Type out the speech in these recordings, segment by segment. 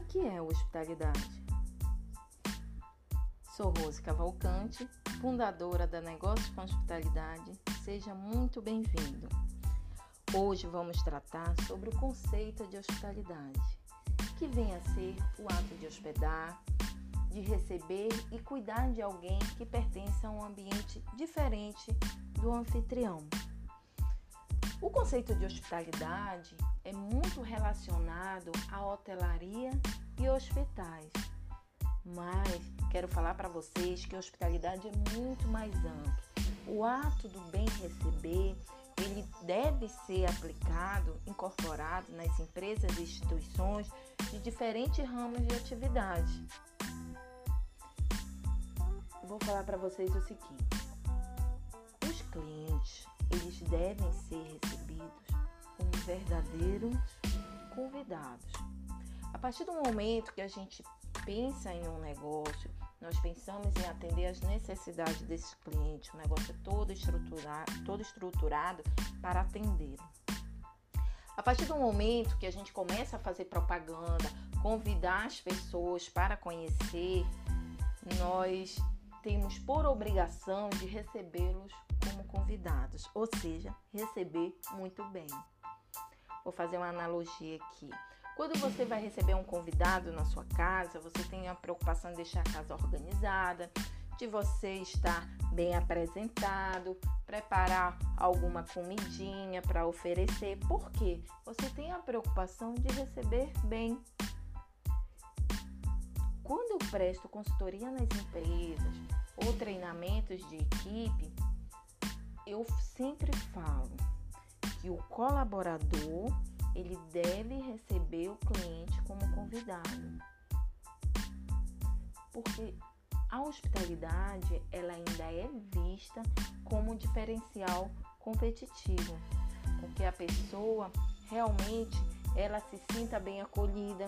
que é hospitalidade? Sou Rose Cavalcante, fundadora da Negócios com Hospitalidade. Seja muito bem-vindo. Hoje vamos tratar sobre o conceito de hospitalidade, que vem a ser o ato de hospedar, de receber e cuidar de alguém que pertence a um ambiente diferente do anfitrião. O conceito de hospitalidade é muito relacionado à hotelaria e hospitais. Mas quero falar para vocês que a hospitalidade é muito mais amplo. O ato do bem receber, ele deve ser aplicado, incorporado nas empresas e instituições de diferentes ramos de atividade. Vou falar para vocês o seguinte: os clientes eles devem ser recebidos como verdadeiros convidados. A partir do momento que a gente pensa em um negócio, nós pensamos em atender as necessidades desse cliente, o negócio é todo estruturado, todo estruturado para atendê-lo. A partir do momento que a gente começa a fazer propaganda, convidar as pessoas para conhecer, nós temos por obrigação de recebê-los como convidados, ou seja, receber muito bem. Vou fazer uma analogia aqui. Quando você vai receber um convidado na sua casa, você tem a preocupação de deixar a casa organizada, de você estar bem apresentado, preparar alguma comidinha para oferecer. Por quê? Você tem a preocupação de receber bem. Quando eu presto consultoria nas empresas ou treinamentos de equipe, eu sempre falo que o colaborador ele deve receber o cliente como convidado. Porque a hospitalidade ela ainda é vista como um diferencial competitivo, porque a pessoa realmente ela se sinta bem acolhida,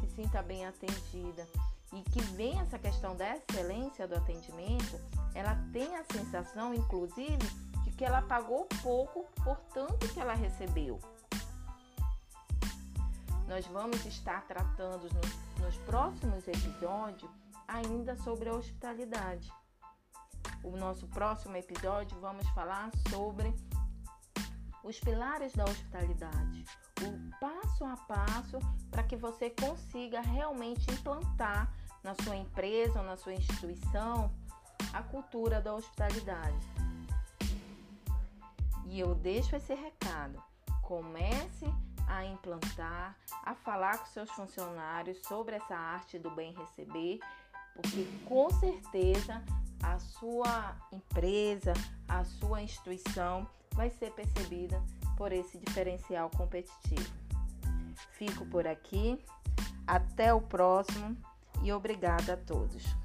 se sinta bem atendida e que vem essa questão da excelência do atendimento, ela tem a sensação, inclusive, que ela pagou pouco por tanto que ela recebeu. Nós vamos estar tratando nos, nos próximos episódios ainda sobre a hospitalidade. O nosso próximo episódio vamos falar sobre os pilares da hospitalidade, o passo a passo para que você consiga realmente implantar na sua empresa ou na sua instituição a cultura da hospitalidade. E eu deixo esse recado. Comece a implantar, a falar com seus funcionários sobre essa arte do bem receber, porque com certeza a sua empresa, a sua instituição vai ser percebida por esse diferencial competitivo. Fico por aqui, até o próximo e obrigada a todos.